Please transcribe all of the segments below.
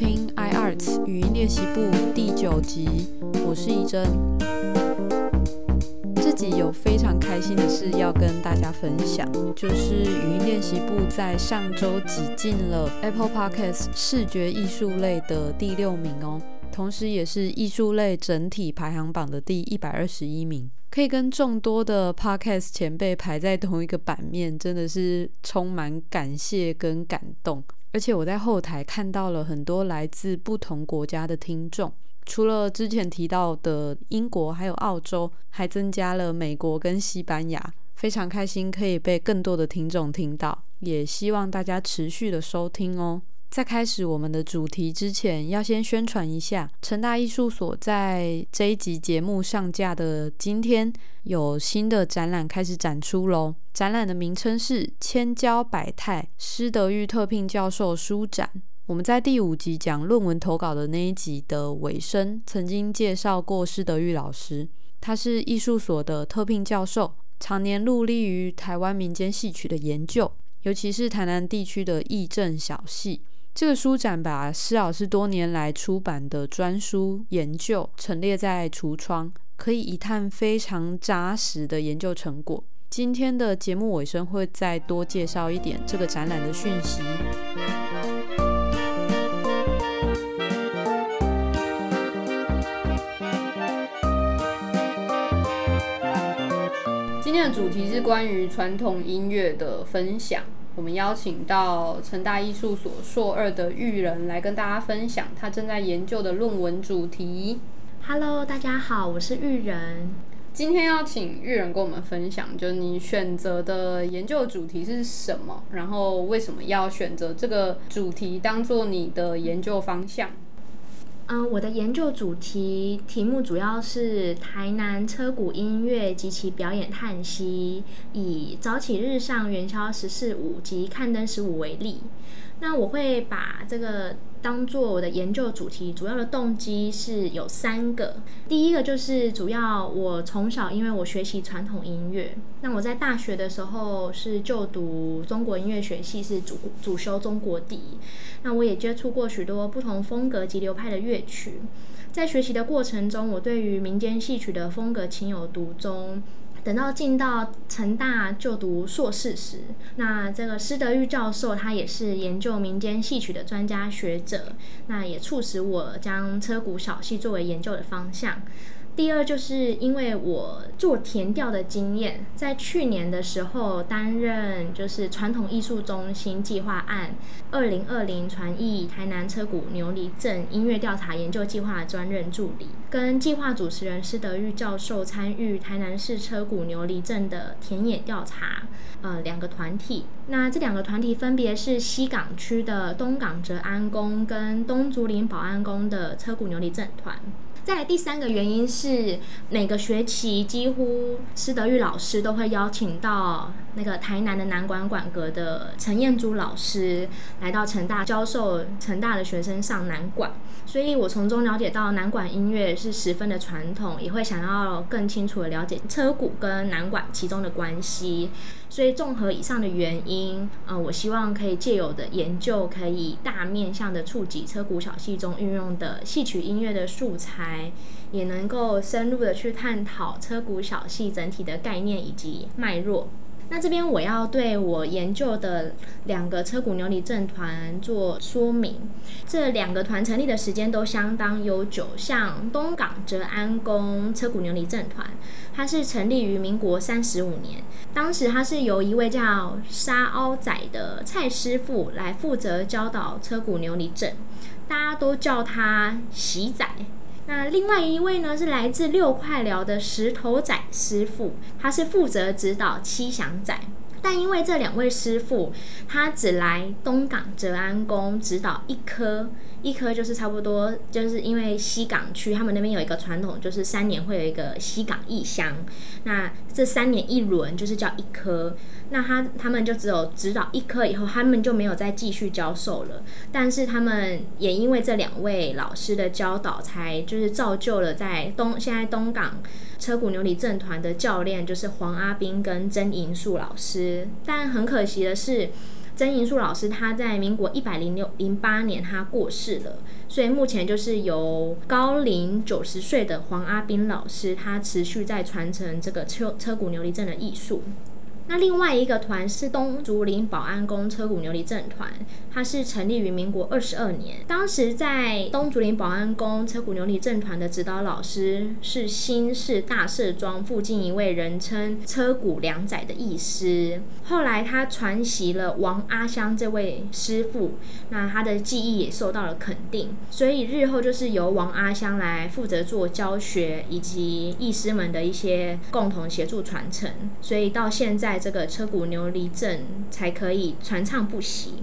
听 iArt 语音练习部第九集，我是怡珍。这集有非常开心的事要跟大家分享，就是语音练习部在上周挤进了 Apple Podcast 视觉艺术类的第六名哦，同时也是艺术类整体排行榜的第一百二十一名。可以跟众多的 podcast 前辈排在同一个版面，真的是充满感谢跟感动。而且我在后台看到了很多来自不同国家的听众，除了之前提到的英国，还有澳洲，还增加了美国跟西班牙。非常开心可以被更多的听众听到，也希望大家持续的收听哦。在开始我们的主题之前，要先宣传一下成大艺术所在这一集节目上架的今天有新的展览开始展出喽。展览的名称是“千娇百态施德玉特聘教授书展”。我们在第五集讲论文投稿的那一集的尾声，曾经介绍过施德玉老师，他是艺术所的特聘教授，常年努力于台湾民间戏曲的研究，尤其是台南地区的义正小戏。这个书展把施老师多年来出版的专书研究陈列在橱窗，可以一探非常扎实的研究成果。今天的节目尾声会再多介绍一点这个展览的讯息。今天的主题是关于传统音乐的分享。我们邀请到成大艺术所硕二的玉人来跟大家分享他正在研究的论文主题。Hello，大家好，我是玉人。今天要请玉人跟我们分享，就是你选择的研究主题是什么，然后为什么要选择这个主题当做你的研究方向？嗯，我的研究主题题目主要是台南车鼓音乐及其表演叹息，以早起日上元宵十四五及看灯十五为例。那我会把这个。当做我的研究主题，主要的动机是有三个。第一个就是主要我从小因为我学习传统音乐，那我在大学的时候是就读中国音乐学系，是主主修中国笛。那我也接触过许多不同风格及流派的乐曲，在学习的过程中，我对于民间戏曲的风格情有独钟。等到进到成大就读硕士时，那这个施德玉教授他也是研究民间戏曲的专家学者，那也促使我将车鼓小戏作为研究的方向。第二，就是因为我做填调的经验，在去年的时候担任就是传统艺术中心计划案二零二零传艺台南车谷牛犁镇音乐调查研究计划专任助理，跟计划主持人施德玉教授参与台南市车谷牛犁镇的田野调查，呃，两个团体。那这两个团体分别是西港区的东港哲安宫跟东竹林保安宫的车谷牛犁镇团。再来第三个原因是，每个学期几乎施德玉老师都会邀请到那个台南的南管管阁的陈燕珠老师来到成大教授成大的学生上南管，所以我从中了解到南管音乐是十分的传统，也会想要更清楚的了解车鼓跟南管其中的关系。所以综合以上的原因，呃，我希望可以借有的研究可以大面向的触及车鼓小戏中运用的戏曲音乐的素材，也能够深入的去探讨车鼓小戏整体的概念以及脉络。那这边我要对我研究的两个车鼓牛里镇团做说明，这两个团成立的时间都相当悠久。像东港哲安宫车鼓牛里镇团，它是成立于民国三十五年，当时它是由一位叫沙凹仔的蔡师傅来负责教导车鼓牛里镇，大家都叫他喜仔。那另外一位呢，是来自六块寮的石头仔师傅，他是负责指导七祥仔。但因为这两位师傅，他只来东港哲安宫指导一颗。一科就是差不多，就是因为西港区他们那边有一个传统，就是三年会有一个西港异乡，那这三年一轮就是叫一科。那他他们就只有指导一科以后，他们就没有再继续教授了。但是他们也因为这两位老师的教导，才就是造就了在东现在东港车谷牛里镇团的教练就是黄阿斌跟曾银树老师。但很可惜的是。曾银树老师他在民国一百零六零八年他过世了，所以目前就是由高龄九十岁的黄阿斌老师，他持续在传承这个车车骨牛犁镇的艺术。那另外一个团是东竹林保安宫车骨牛犁阵团，它是成立于民国二十二年。当时在东竹林保安宫车骨牛犁阵团的指导老师是新市大社庄附近一位人称车骨良仔的义师。后来他传习了王阿香这位师傅，那他的技艺也受到了肯定，所以日后就是由王阿香来负责做教学以及义师们的一些共同协助传承。所以到现在。这个车骨牛犁阵才可以传唱不息。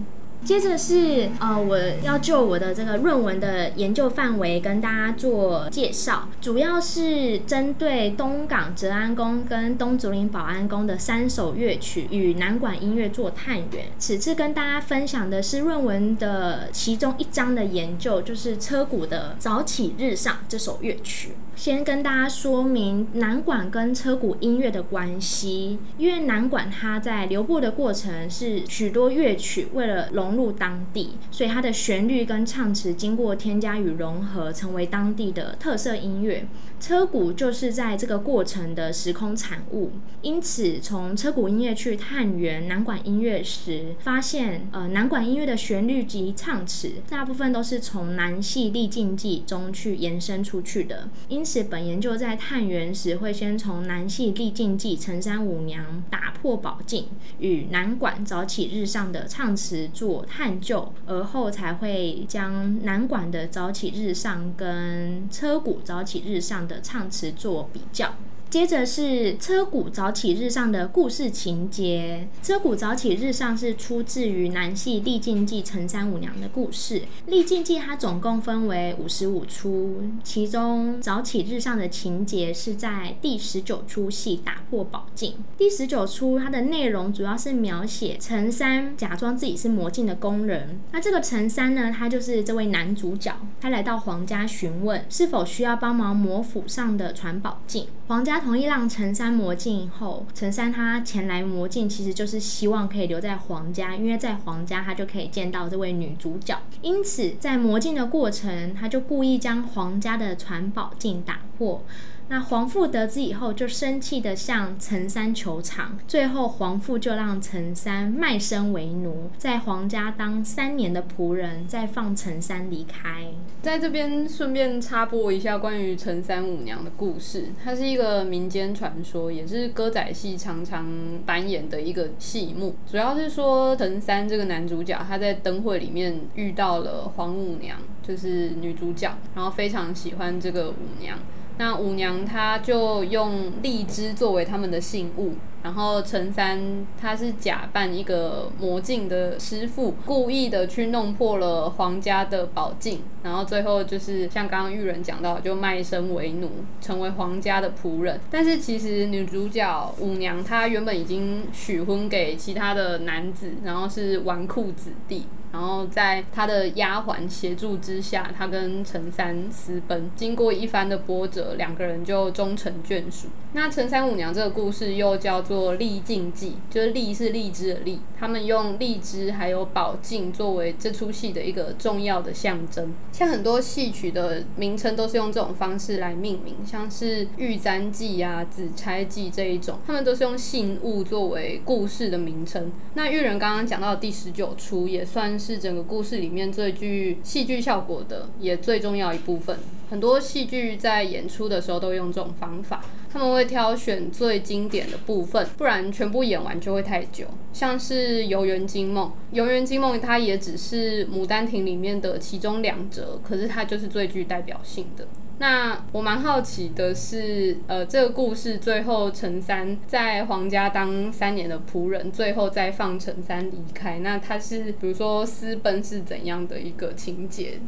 接着是呃，我要就我的这个论文的研究范围跟大家做介绍，主要是针对东港泽安宫跟东竹林保安宫的三首乐曲与南管音乐做探源。此次跟大家分享的是论文的其中一章的研究，就是车鼓的早起日上这首乐曲。先跟大家说明南管跟车鼓音乐的关系，因为南管它在流布的过程是许多乐曲为了融入当地，所以它的旋律跟唱词经过添加与融合，成为当地的特色音乐。车鼓就是在这个过程的时空产物，因此从车鼓音乐去探源南管音乐时，发现呃南管音乐的旋律及唱词大部分都是从南戏历境记中去延伸出去的。因本研究在探源时，会先从南戏历境记陈山五娘打破宝镜与南馆早起日上的唱词做探究，而后才会将南馆的早起日上跟车鼓早起日上。的唱词做比较。接着是车谷早起日上的故事情节。车谷早起日上是出自于南戏历境记陈三五娘的故事。历境记它总共分为五十五出，其中早起日上的情节是在第十九出戏打破宝镜。第十九出它的内容主要是描写陈三假装自己是魔镜的工人。那这个陈三呢，他就是这位男主角，他来到皇家询问是否需要帮忙魔府上的传宝镜。皇家他同意让陈三魔镜后，陈三他前来魔镜，其实就是希望可以留在皇家，因为在皇家他就可以见到这位女主角。因此，在魔镜的过程，他就故意将皇家的传宝镜打破。那皇父得知以后，就生气的向陈三求偿。最后，皇父就让陈三卖身为奴，在皇家当三年的仆人，再放陈三离开。在这边顺便插播一下关于陈三五娘的故事，它是一个民间传说，也是歌仔戏常常扮演的一个戏目。主要是说陈三这个男主角，他在灯会里面遇到了黄五娘，就是女主角，然后非常喜欢这个五娘。那五娘她就用荔枝作为他们的信物，然后陈三他是假扮一个魔镜的师傅，故意的去弄破了皇家的宝镜，然后最后就是像刚刚玉人讲到，就卖身为奴，成为皇家的仆人。但是其实女主角五娘她原本已经许婚给其他的男子，然后是纨绔子弟。然后在他的丫鬟协助之下，他跟陈三私奔。经过一番的波折，两个人就终成眷属。那陈三五娘这个故事又叫做《荔镜记》，就是荔是荔枝的荔。他们用荔枝还有宝镜作为这出戏的一个重要的象征。像很多戏曲的名称都是用这种方式来命名，像是《玉簪记》啊、《紫钗记》这一种，他们都是用信物作为故事的名称。那玉人刚刚讲到第十九出，也算。是是整个故事里面最具戏剧效果的，也最重要一部分。很多戏剧在演出的时候都用这种方法，他们会挑选最经典的部分，不然全部演完就会太久。像是《游园惊梦》，《游园惊梦》它也只是《牡丹亭》里面的其中两折，可是它就是最具代表性的。那我蛮好奇的是，呃，这个故事最后陈三在皇家当三年的仆人，最后再放陈三离开，那他是比如说私奔是怎样的一个情节？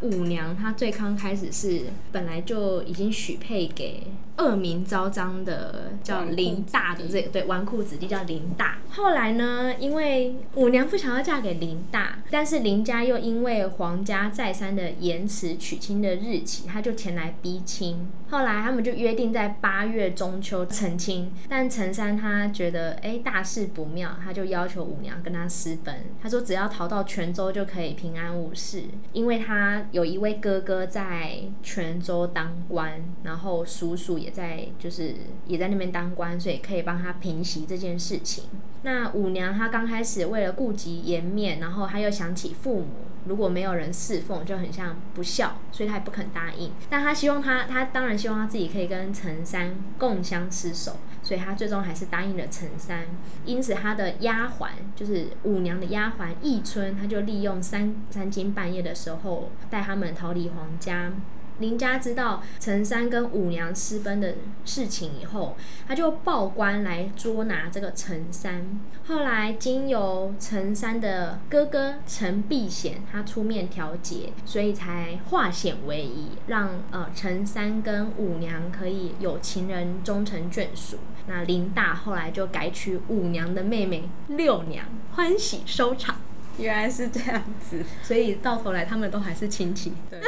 五娘她最刚开始是本来就已经许配给恶名昭彰的叫林大的这个对纨绔子弟叫林大。后来呢，因为五娘不想要嫁给林大，但是林家又因为皇家再三的延迟娶亲的日期，他就前来逼亲。后来他们就约定在八月中秋成亲，但陈三他觉得哎大事不妙，他就要求五娘跟他私奔。他说只要逃到泉州就可以平安无事，因为他有一位哥哥在泉州当官，然后叔叔也在就是也在那边当官，所以可以帮他平息这件事情。那五娘她刚开始为了顾及颜面，然后她又想起父母。如果没有人侍奉，就很像不孝，所以她也不肯答应。但她希望她，她当然希望她自己可以跟陈三共相厮守，所以她最终还是答应了陈三。因此，她的丫鬟就是五娘的丫鬟义春，她就利用三三更半夜的时候带他们逃离皇家。林家知道陈三跟五娘私奔的事情以后，他就报官来捉拿这个陈三。后来经由陈三的哥哥陈碧显，他出面调解，所以才化险为夷，让呃陈三跟五娘可以有情人终成眷属。那林大后来就改娶五娘的妹妹六娘，欢喜收场。原来是这样子，所以到头来他们都还是亲戚。对。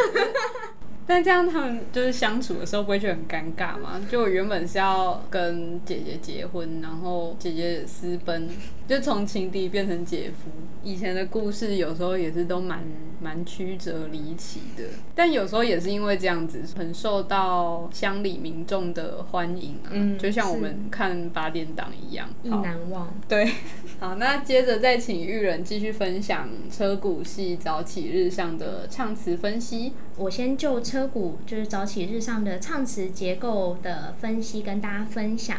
那这样他们就是相处的时候不会觉得很尴尬吗？就我原本是要跟姐姐结婚，然后姐姐私奔，就从情敌变成姐夫。以前的故事有时候也是都蛮蛮曲折离奇的，但有时候也是因为这样子很受到乡里民众的欢迎啊。嗯，就像我们看八点档一样，意难忘。对，好，那接着再请玉人继续分享车谷系早起日上的唱词分析。我先就车股就是早起日上的唱词结构的分析跟大家分享。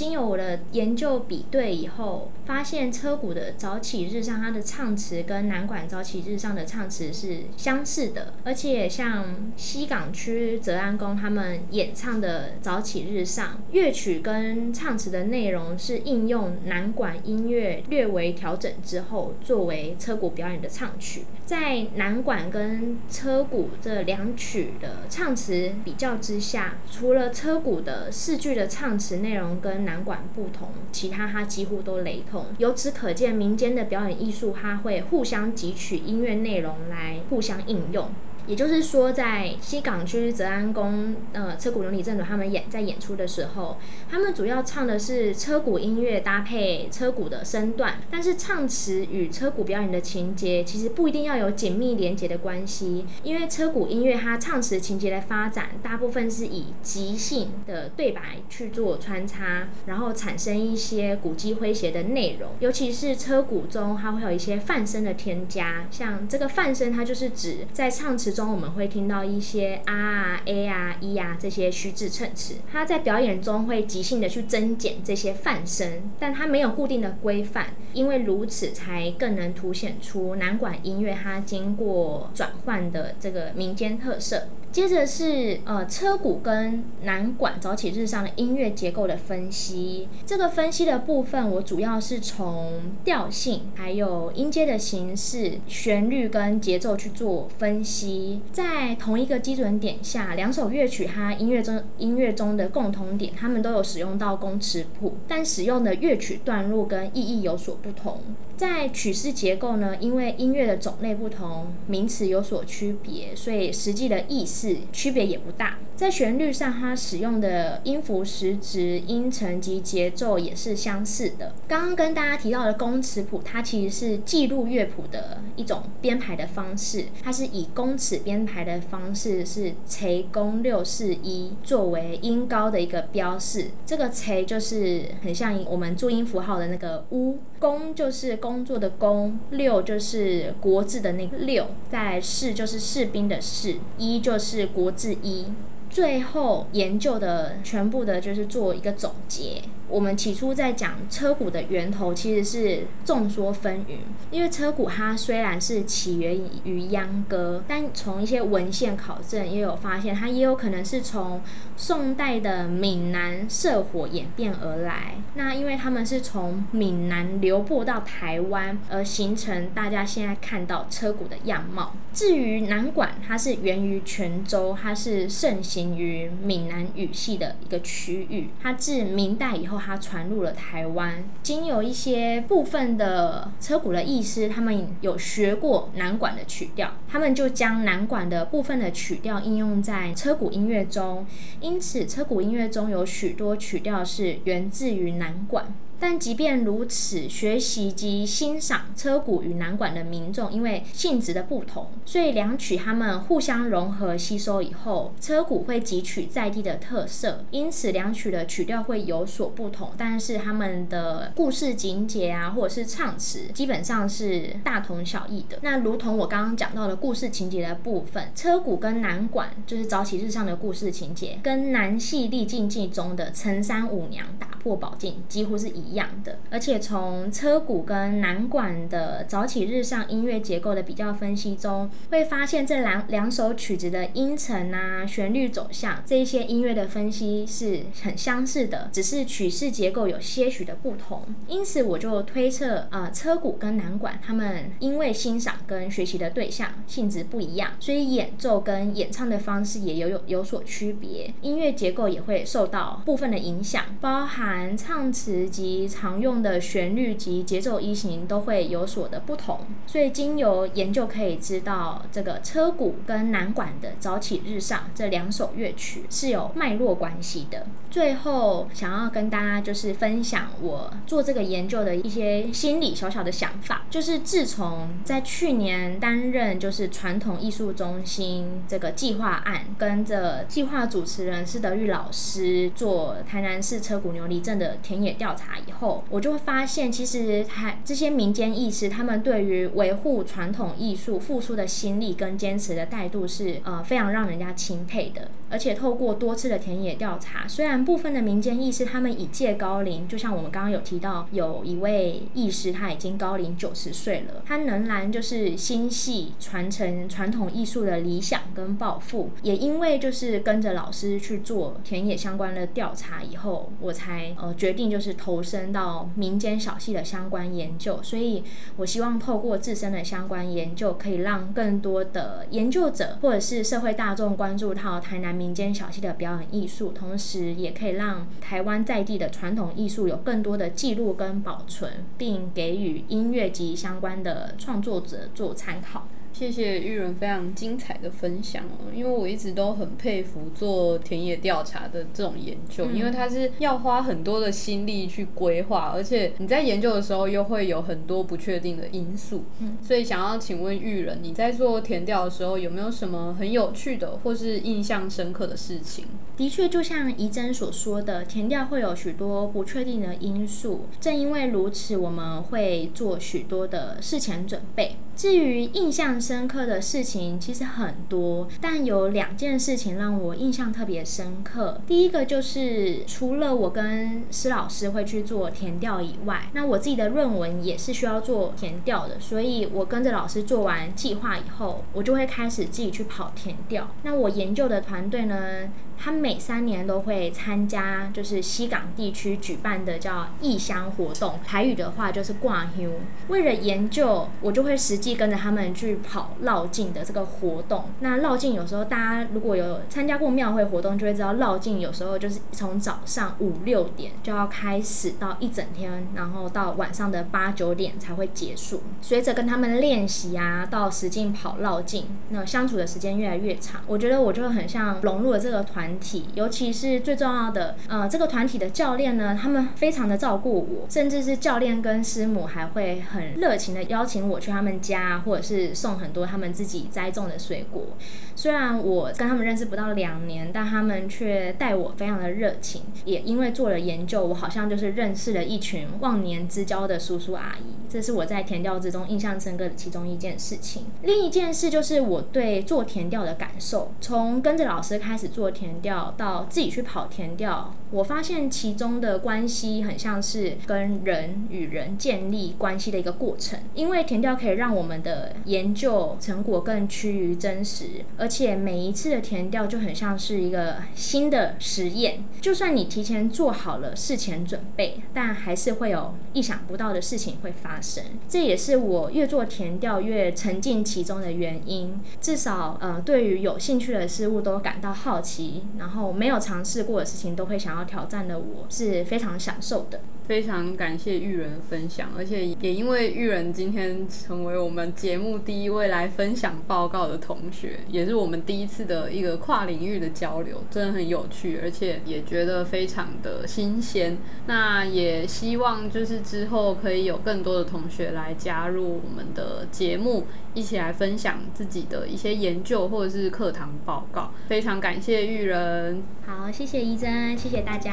经由我的研究比对以后，发现车鼓的早起日上它的唱词跟南管早起日上的唱词是相似的，而且像西港区泽安宫他们演唱的早起日上乐曲跟唱词的内容是应用南管音乐略微调整之后作为车鼓表演的唱曲。在南管跟车鼓这两曲的唱词比较之下，除了车鼓的四句的唱词内容跟南管不同，其他它几乎都雷同。由此可见，民间的表演艺术它会互相汲取音乐内容来互相应用。也就是说，在西港区泽安宫，呃，车鼓伦理正主他们演在演出的时候，他们主要唱的是车鼓音乐搭配车鼓的身段，但是唱词与车鼓表演的情节其实不一定要有紧密连结的关系，因为车鼓音乐它唱词情节的发展，大部分是以即兴的对白去做穿插，然后产生一些鼓机诙谐的内容，尤其是车鼓中，它会有一些泛声的添加，像这个泛声，它就是指在唱词中。我们会听到一些啊、a 啊、e 啊这些虚字衬词，它在表演中会即兴的去增减这些泛声，但它没有固定的规范，因为如此才更能凸显出南管音乐它经过转换的这个民间特色。接着是呃车鼓跟南管早起日上的音乐结构的分析。这个分析的部分，我主要是从调性、还有音阶的形式、旋律跟节奏去做分析。在同一个基准点下，两首乐曲它音乐中音乐中的共同点，他们都有使用到宫词谱，但使用的乐曲段落跟意义有所不同。在曲式结构呢，因为音乐的种类不同，名词有所区别，所以实际的意思区别也不大。在旋律上，它使用的音符时值、音程及节奏也是相似的。刚刚跟大家提到的宫词谱，它其实是记录乐谱的一种编排的方式，它是以宫词编排的方式，是垂弓六四一作为音高的一个标示。这个垂就是很像我们注音符号的那个乌，工就是。工作的工六就是国字的那个六，在士就是士兵的士，一就是国字一，最后研究的全部的就是做一个总结。我们起初在讲车鼓的源头，其实是众说纷纭。因为车鼓它虽然是起源于秧歌，但从一些文献考证也有发现，它也有可能是从宋代的闽南社火演变而来。那因为他们是从闽南流布到台湾，而形成大家现在看到车鼓的样貌。至于南管，它是源于泉州，它是盛行于闽南语系的一个区域。它自明代以后，它传入了台湾。经有一些部分的车鼓的艺师，他们有学过南管的曲调，他们就将南管的部分的曲调应用在车鼓音乐中。因此，车鼓音乐中有许多曲调是源自于南管。但即便如此，学习及欣赏车鼓与南管的民众，因为性质的不同，所以两曲他们互相融合吸收以后，车鼓会汲取在地的特色，因此两曲的曲调会有所不同。但是他们的故事情节啊，或者是唱词，基本上是大同小异的。那如同我刚刚讲到的故事情节的部分，车鼓跟南管就是早起日上的故事情节，跟南戏历境记中的陈三五娘打破宝镜几乎是一。一样的，而且从车鼓跟南管的早起日上音乐结构的比较分析中，会发现这两两首曲子的音程啊、旋律走向这一些音乐的分析是很相似的，只是曲式结构有些许的不同。因此，我就推测，呃，车鼓跟南管他们因为欣赏跟学习的对象性质不一样，所以演奏跟演唱的方式也有有有所区别，音乐结构也会受到部分的影响，包含唱词及。常用的旋律及节奏一型都会有所的不同，所以经由研究可以知道，这个车鼓跟南管的早起日上这两首乐曲是有脉络关系的。最后想要跟大家就是分享我做这个研究的一些心理小小的想法，就是自从在去年担任就是传统艺术中心这个计划案，跟着计划主持人施德玉老师做台南市车鼓牛犁镇的田野调查。以后我就会发现，其实还这些民间艺师，他们对于维护传统艺术付出的心力跟坚持的态度是呃非常让人家钦佩的。而且透过多次的田野调查，虽然部分的民间意识他们已届高龄，就像我们刚刚有提到，有一位意识他已经高龄九十岁了，他仍然就是心系传承传统艺术的理想跟抱负。也因为就是跟着老师去做田野相关的调查以后，我才呃决定就是投身。到民间小戏的相关研究，所以我希望透过自身的相关研究，可以让更多的研究者或者是社会大众关注到台南民间小戏的表演艺术，同时也可以让台湾在地的传统艺术有更多的记录跟保存，并给予音乐及相关的创作者做参考。谢谢玉人非常精彩的分享哦，因为我一直都很佩服做田野调查的这种研究，因为它是要花很多的心力去规划，而且你在研究的时候又会有很多不确定的因素，嗯，所以想要请问玉人，你在做田调的时候有没有什么很有趣的或是印象深刻的事情？的确，就像怡珍所说的，填调会有许多不确定的因素，正因为如此，我们会做许多的事前准备。至于印象深刻的事情，其实很多，但有两件事情让我印象特别深刻。第一个就是，除了我跟施老师会去做填调以外，那我自己的论文也是需要做填调的，所以我跟着老师做完计划以后，我就会开始自己去跑填调。那我研究的团队呢？他每三年都会参加，就是西港地区举办的叫异乡活动，台语的话就是挂休。为了研究，我就会实际跟着他们去跑绕境的这个活动。那绕境有时候大家如果有参加过庙会活动，就会知道绕境有时候就是从早上五六点就要开始，到一整天，然后到晚上的八九点才会结束。随着跟他们练习啊，到实际跑绕境，那相处的时间越来越长，我觉得我就很像融入了这个。团体，尤其是最重要的，呃，这个团体的教练呢，他们非常的照顾我，甚至是教练跟师母还会很热情的邀请我去他们家，啊或者是送很多他们自己栽种的水果。虽然我跟他们认识不到两年，但他们却待我非常的热情。也因为做了研究，我好像就是认识了一群忘年之交的叔叔阿姨。这是我在填调之中印象深刻的其中一件事情。另一件事就是我对做田调的感受，从跟着老师开始做田。调到自己去跑田调，我发现其中的关系很像是跟人与人建立关系的一个过程。因为田调可以让我我们的研究成果更趋于真实，而且每一次的填调就很像是一个新的实验。就算你提前做好了事前准备，但还是会有意想不到的事情会发生。这也是我越做填调越沉浸其中的原因。至少，呃，对于有兴趣的事物都感到好奇，然后没有尝试过的事情都会想要挑战的，我是非常享受的。非常感谢玉人分享，而且也因为玉人今天成为我们节目第一位来分享报告的同学，也是我们第一次的一个跨领域的交流，真的很有趣，而且也觉得非常的新鲜。那也希望就是之后可以有更多的同学来加入我们的节目，一起来分享自己的一些研究或者是课堂报告。非常感谢玉人，好，谢谢怡珍，谢谢大家。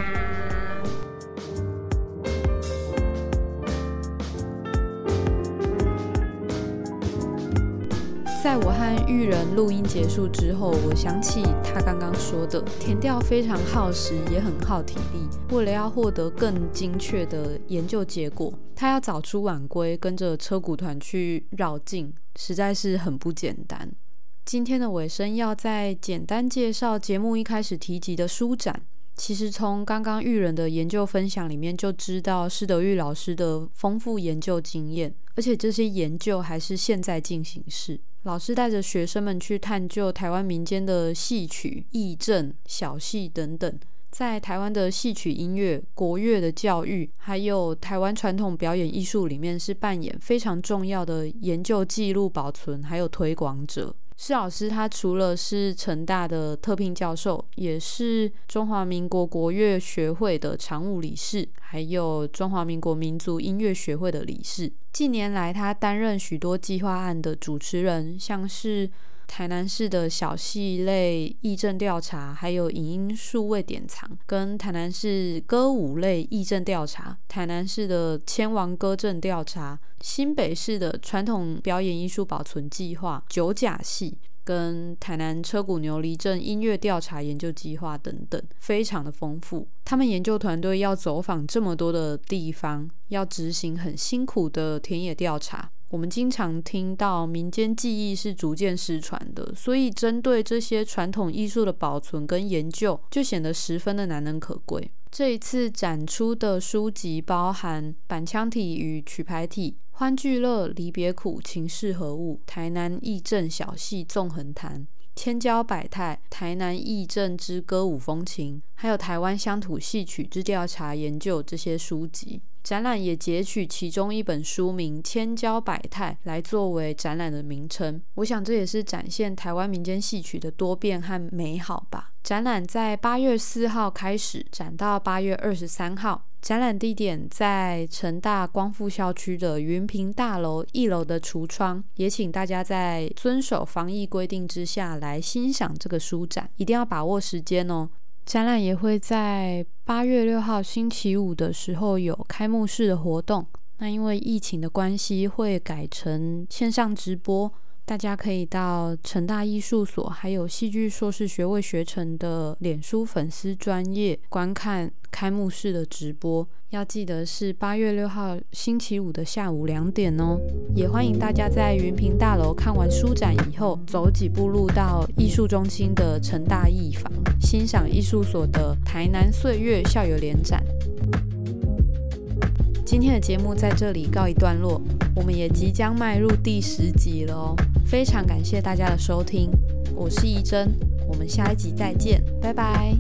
在我和玉人录音结束之后，我想起他刚刚说的，填调非常耗时，也很耗体力。为了要获得更精确的研究结果，他要早出晚归，跟着车骨团去绕境，实在是很不简单。今天的尾声，要再简单介绍节目一开始提及的书展。其实从刚刚玉人的研究分享里面就知道施德玉老师的丰富研究经验，而且这些研究还是现在进行式。老师带着学生们去探究台湾民间的戏曲、义正、小戏等等，在台湾的戏曲音乐、国乐的教育，还有台湾传统表演艺术里面，是扮演非常重要的研究、记录、保存还有推广者。施老师他除了是成大的特聘教授，也是中华民国国乐学会的常务理事，还有中华民国民族音乐学会的理事。近年来，他担任许多计划案的主持人，像是台南市的小戏类议政调查，还有影音数位典藏，跟台南市歌舞类议政调查，台南市的千王歌阵调查。新北市的传统表演艺术保存计划、九甲戏跟台南车骨牛犁镇音乐调查研究计划等等，非常的丰富。他们研究团队要走访这么多的地方，要执行很辛苦的田野调查。我们经常听到民间技艺是逐渐失传的，所以针对这些传统艺术的保存跟研究，就显得十分的难能可贵。这一次展出的书籍包含板腔体与曲牌体。欢聚乐，离别苦，情是何物？台南义正小戏纵横谈，千娇百态，台南义正之歌舞风情，还有台湾乡土戏曲之调查研究这些书籍。展览也截取其中一本书名《千娇百态》来作为展览的名称。我想这也是展现台湾民间戏曲的多变和美好吧。展览在八月四号开始，展到八月二十三号。展览地点在成大光复校区的云平大楼一楼的橱窗，也请大家在遵守防疫规定之下来欣赏这个书展，一定要把握时间哦。展览也会在八月六号星期五的时候有开幕式的活动，那因为疫情的关系会改成线上直播。大家可以到成大艺术所，还有戏剧硕士学位学程的脸书粉丝专业观看开幕式的直播。要记得是八月六号星期五的下午两点哦。也欢迎大家在云平大楼看完书展以后，走几步路到艺术中心的成大艺坊，欣赏艺术所的台南岁月校友联展。今天的节目在这里告一段落，我们也即将迈入第十集了哦。非常感谢大家的收听，我是怡珍，我们下一集再见，拜拜。